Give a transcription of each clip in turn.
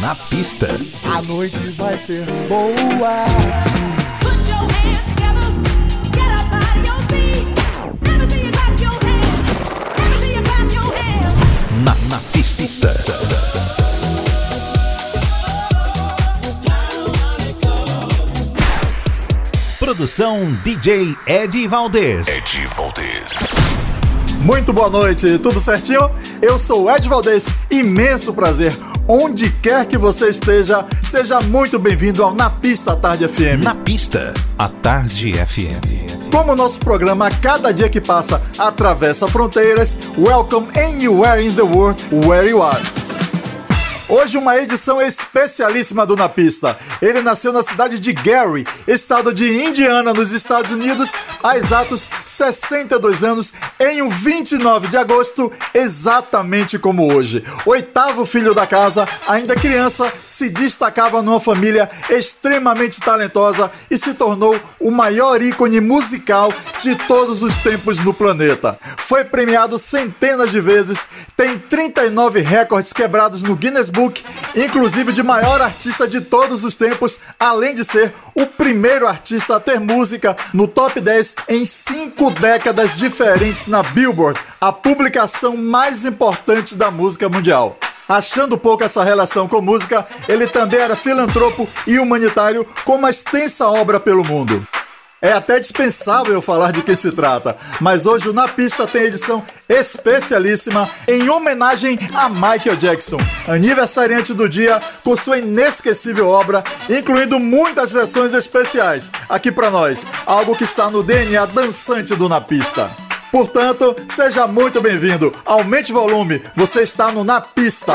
Na pista. A noite vai ser boa. Na, na pista. Produção DJ Ed Valdez. Ed Valdez. Muito boa noite, tudo certinho? Eu sou o Ed Valdez, imenso prazer. Onde quer que você esteja, seja muito bem-vindo ao Na Pista Tarde FM. Na pista, a Tarde FM. Como o nosso programa a cada dia que passa atravessa fronteiras, welcome anywhere in the world where you are. Hoje uma edição especialíssima do Na Pista. Ele nasceu na cidade de Gary, estado de Indiana, nos Estados Unidos, há exatos 62 anos, em um 29 de agosto, exatamente como hoje. Oitavo filho da casa, ainda criança, se destacava numa família extremamente talentosa e se tornou o maior ícone musical de todos os tempos no planeta. Foi premiado centenas de vezes, tem 39 recordes quebrados no Guinness Book, inclusive de maior artista de todos os tempos, além de ser o primeiro artista a ter música no top 10 em cinco décadas diferentes na Billboard, a publicação mais importante da música mundial. Achando pouco essa relação com música, ele também era filantropo e humanitário com uma extensa obra pelo mundo. É até dispensável falar de quem se trata, mas hoje o Na Pista tem edição especialíssima em homenagem a Michael Jackson, aniversariante do dia com sua inesquecível obra, incluindo muitas versões especiais aqui para nós, algo que está no DNA dançante do Na Pista. Portanto, seja muito bem-vindo. Aumente o volume. Você está no Na Pista.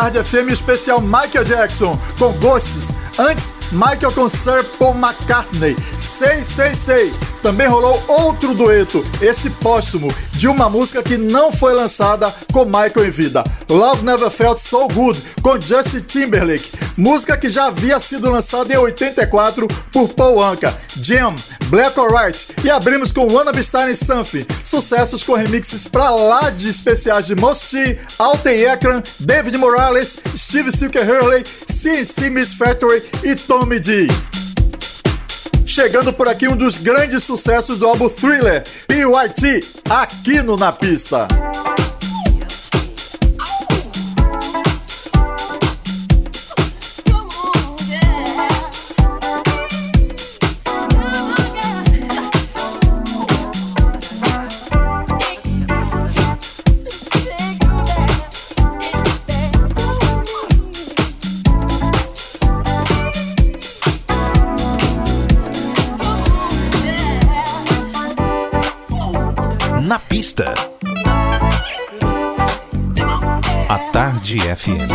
Tarde FM especial Michael Jackson com Ghosts. Antes, Michael com Sir Paul McCartney. Sei, sei, sei. Também rolou outro dueto, esse póstumo, de uma música que não foi lançada com Michael em vida. Love Never Felt So Good, com Justin Timberlake. Música que já havia sido lançada em 84 por Paul Anka. Jam, Black or White. E abrimos com Wanna Be Starting Something. Sucessos com remixes pra lá de especiais de Mosti, Alten Ekran, David Morales, Steve Silker Hurley, CNC Miss Factory e Tommy D. Chegando por aqui um dos grandes sucessos do álbum Thriller, PYT, aqui no Na Pista. A Tarde FM.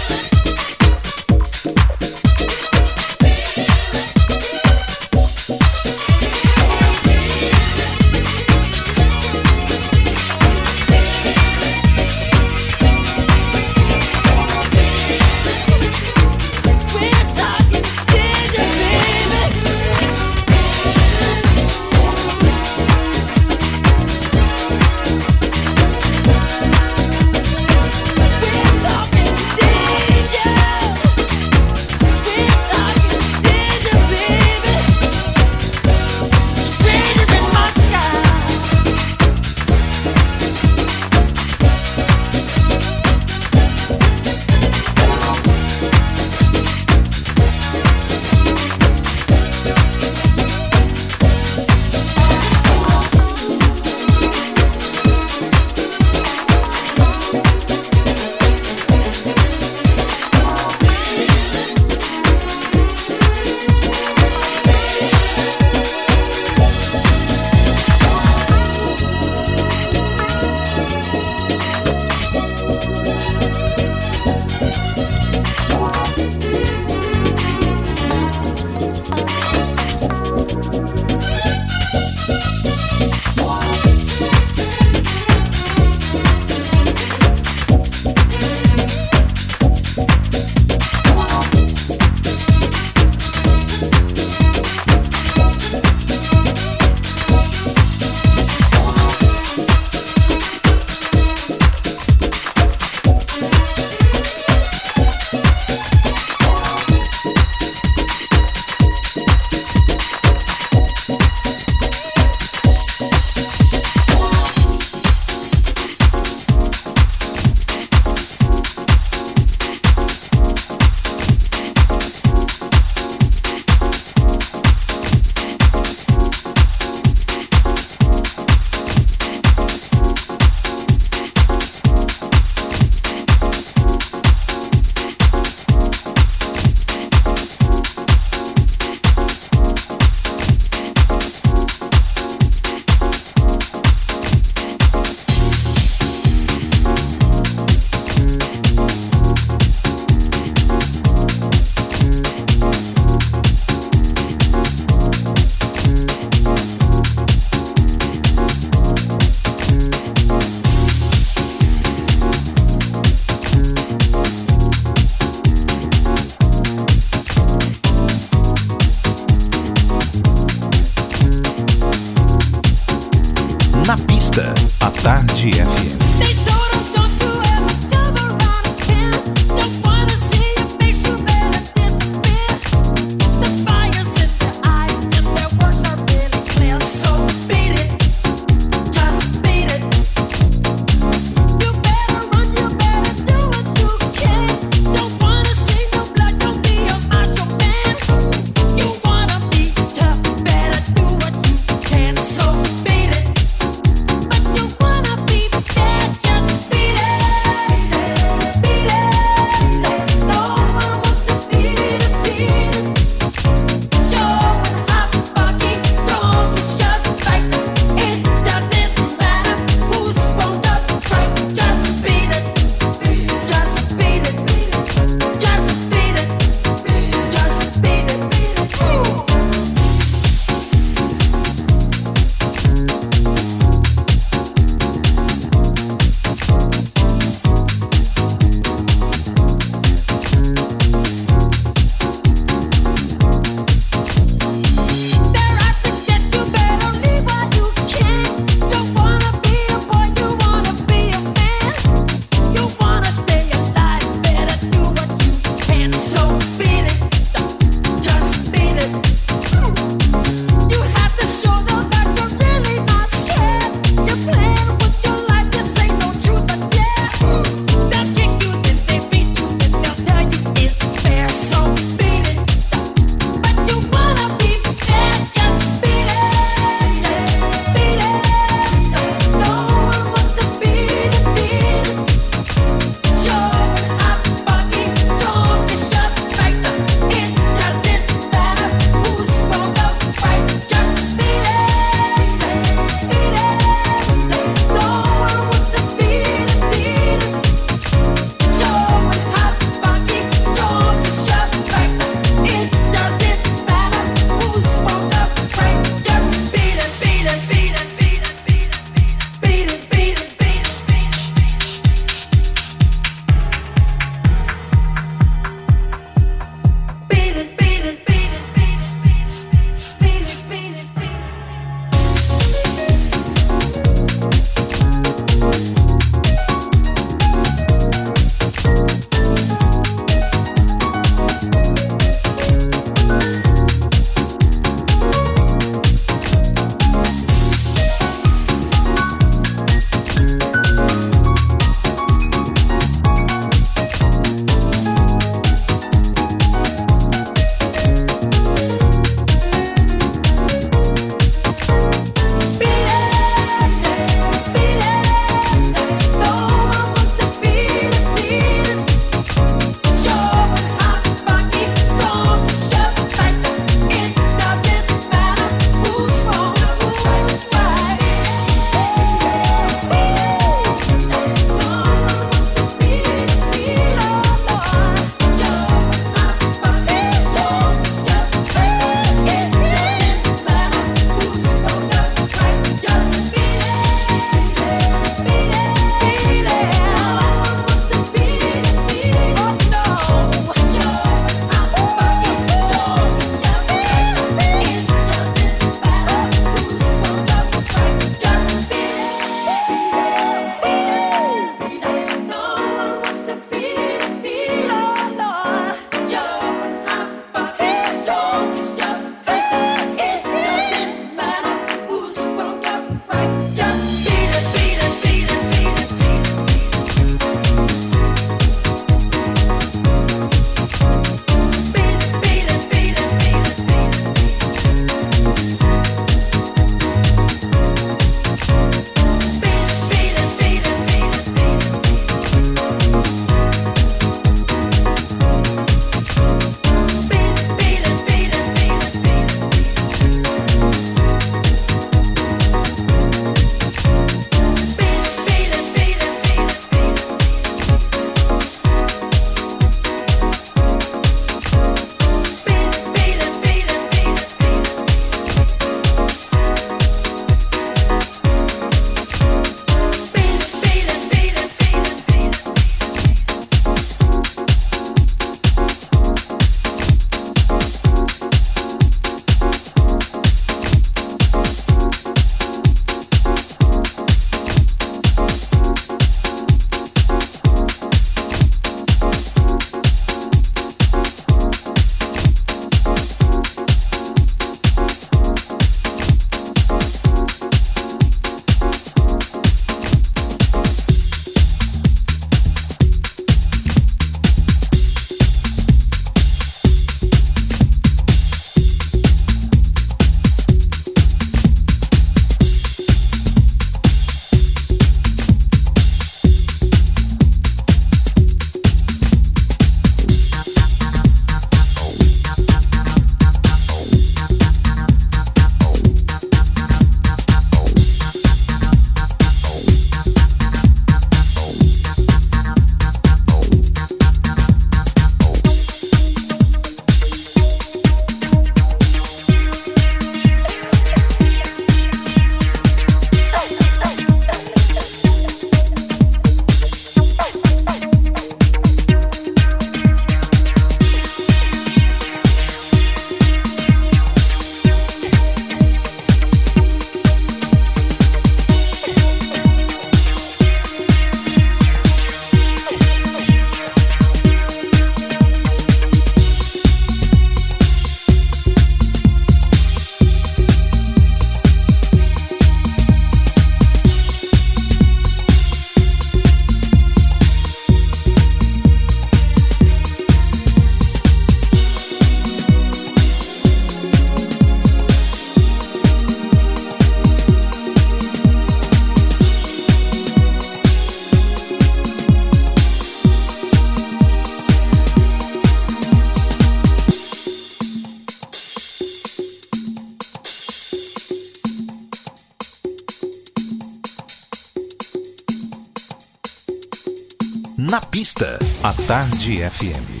A Tarde FM.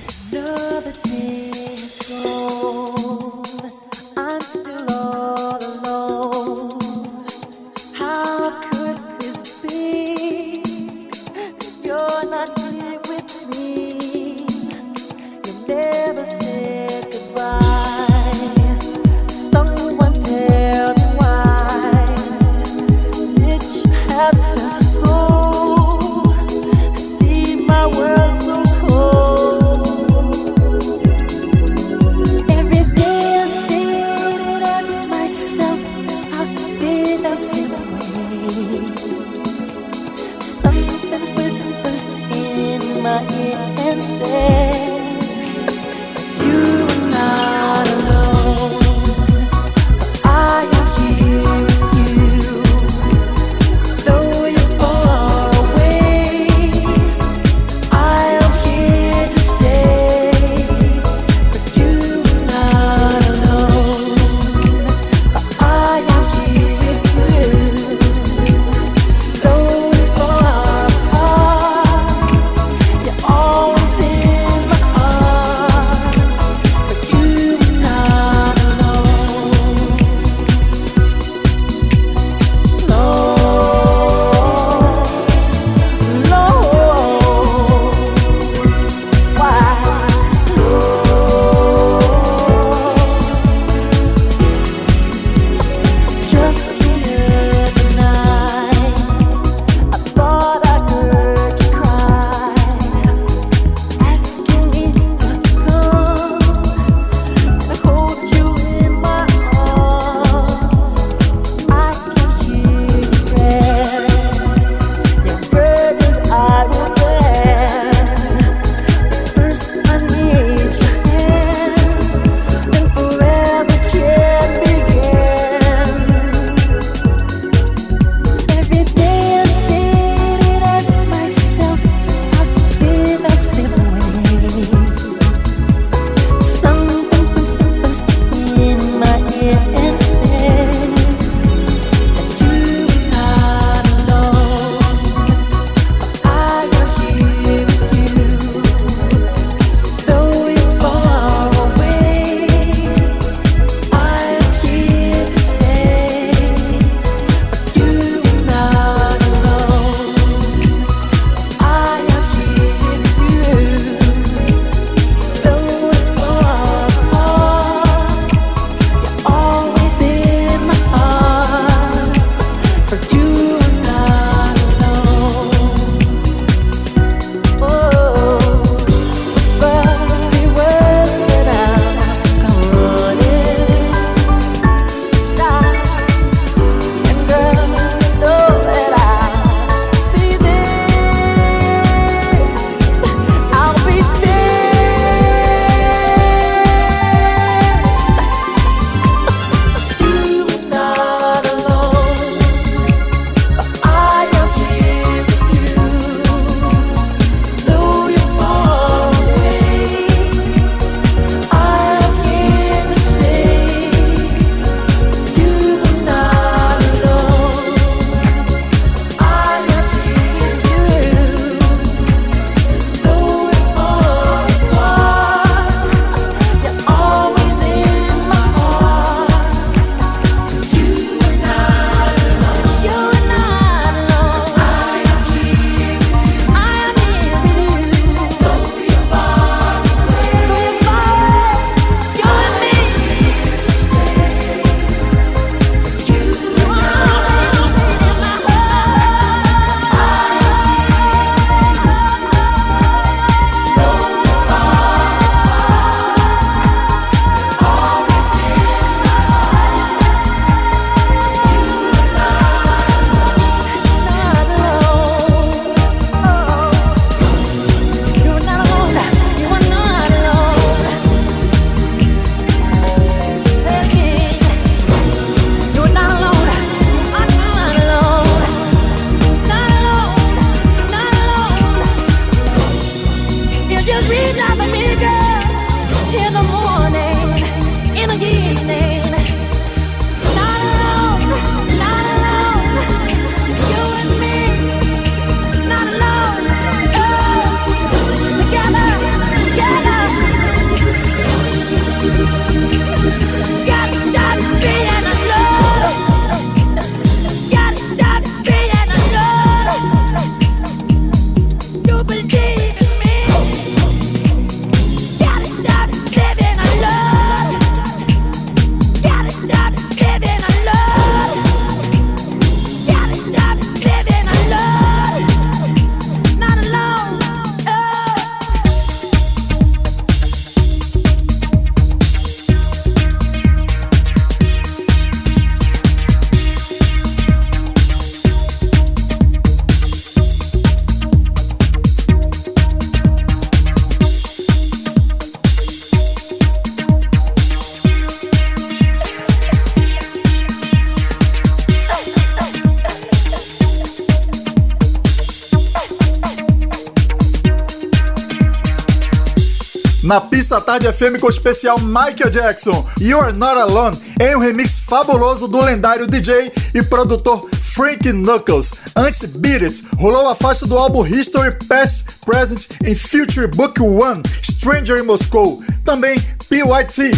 Tarde FM com o especial Michael Jackson, You're Not Alone, em um remix fabuloso do lendário DJ e produtor Frank Knuckles. Antes, Beat It, rolou a faixa do álbum History Past, Present and Future Book One, Stranger in Moscow. Também PYT.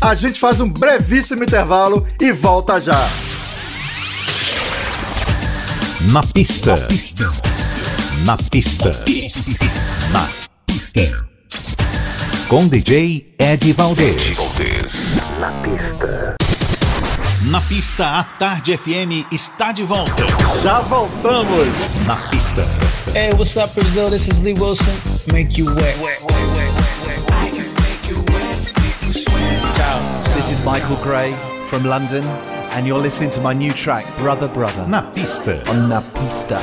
A gente faz um brevíssimo intervalo e volta já. Na pista. Na pista. Na pista. Com DJ Ed Valdez. Na pista. Na pista, a Tarde FM está de volta. Já voltamos. Na pista. Hey, what's up, Brazil? This is Lee Wilson. Make you wet. Ciao, this is Michael Gray from London, and you're listening to my new track, Brother Brother, Na pista. on La Pista.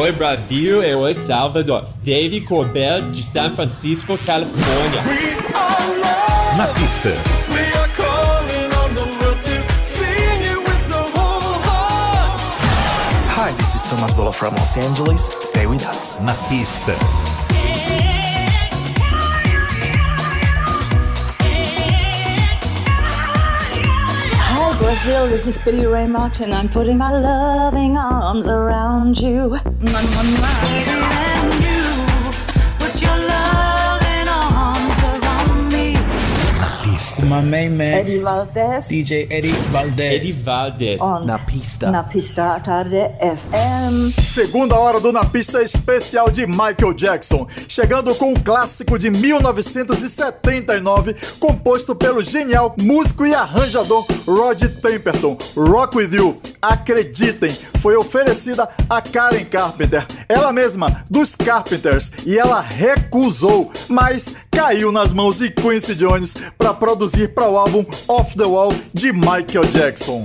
Oi Brasil e oi Salvador. Dave Corbell de San Francisco, Califórnia. Na pista. Hi, this is Thomas Bolo from Los Angeles. Stay with us. Na pista. Hi Brazil, this is Billy Ray Martin. I'm putting my loving arms around you. Mwah, mwah, mwah. And you put your loving arms around me. My main man, Eddie Valdez DJ Eddie Valdez. Eddie Valdez. on Na Pista. Na Pista Tarde FM. Segunda hora do Na Pista especial de Michael Jackson, chegando com o clássico de 1979, composto pelo genial músico e arranjador Rod Temperton. Rock With You, acreditem, foi oferecida a Karen Carpenter, ela mesma, dos Carpenters, e ela recusou, mas caiu nas mãos de Quincy Jones para produzir para o álbum Off the Wall de Michael Jackson.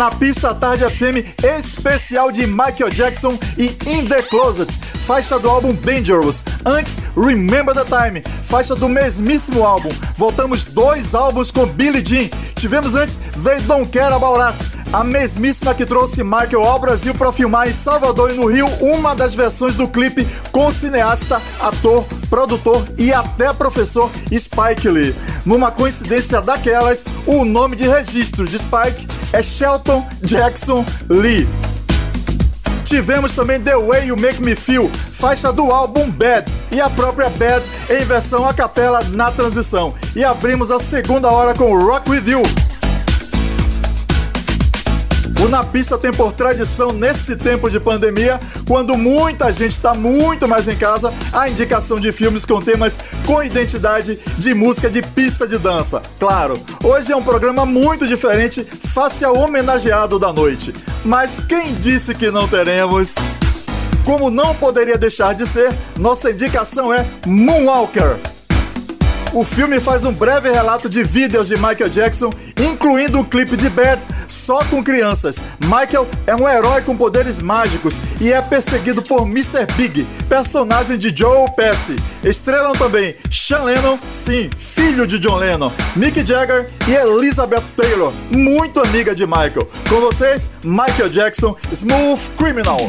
Na pista Tarde FM especial de Michael Jackson e In The Closet, faixa do álbum Dangerous. Antes, Remember the Time, faixa do mesmíssimo álbum. Voltamos dois álbuns com Billie Jean. Tivemos antes They Don't Care About Us, a mesmíssima que trouxe Michael ao Brasil para filmar em Salvador e no Rio uma das versões do clipe com cineasta, ator, produtor e até professor Spike Lee. Numa coincidência daquelas, o nome de registro de Spike é Shelton Jackson Lee. Tivemos também The Way You Make Me Feel, faixa do álbum Bad, e a própria Bad em versão a capela na transição. E abrimos a segunda hora com Rock With You. O Na Pista tem por tradição, nesse tempo de pandemia, quando muita gente está muito mais em casa, a indicação de filmes com temas com identidade de música de pista de dança. Claro, hoje é um programa muito diferente, face ao homenageado da noite. Mas quem disse que não teremos? Como não poderia deixar de ser, nossa indicação é Moonwalker. O filme faz um breve relato de vídeos de Michael Jackson, incluindo o clipe de Bad, só com crianças. Michael é um herói com poderes mágicos e é perseguido por Mr. Big, personagem de Joe Pesci. Estrelam também Sean Lennon, sim, filho de John Lennon, Mick Jagger e Elizabeth Taylor, muito amiga de Michael. Com vocês, Michael Jackson, Smooth Criminal.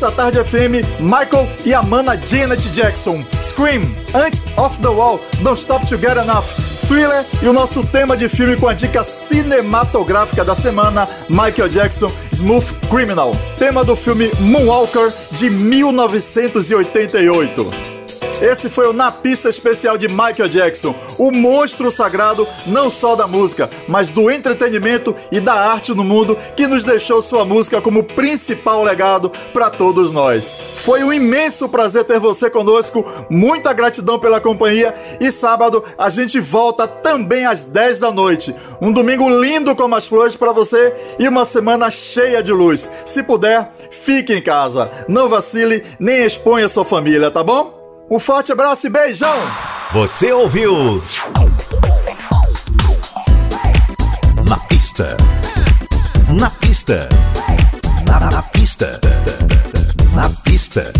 Pista Tarde FM, Michael e a mana Janet Jackson. Scream, Antes of the Wall, Don't Stop to Get Enough. Thriller e o nosso tema de filme com a dica cinematográfica da semana, Michael Jackson, Smooth Criminal. Tema do filme Moonwalker de 1988. Esse foi o Na Pista Especial de Michael Jackson, o monstro sagrado não só da música, mas do entretenimento e da arte no mundo que nos deixou sua música como principal legado para todos nós. Foi um imenso prazer ter você conosco, muita gratidão pela companhia e sábado a gente volta também às 10 da noite. Um domingo lindo como as flores para você e uma semana cheia de luz. Se puder, fique em casa, não vacile nem exponha sua família, tá bom? Um forte abraço e beijão! Você ouviu? Na pista. Na pista. Na, na pista. Na pista.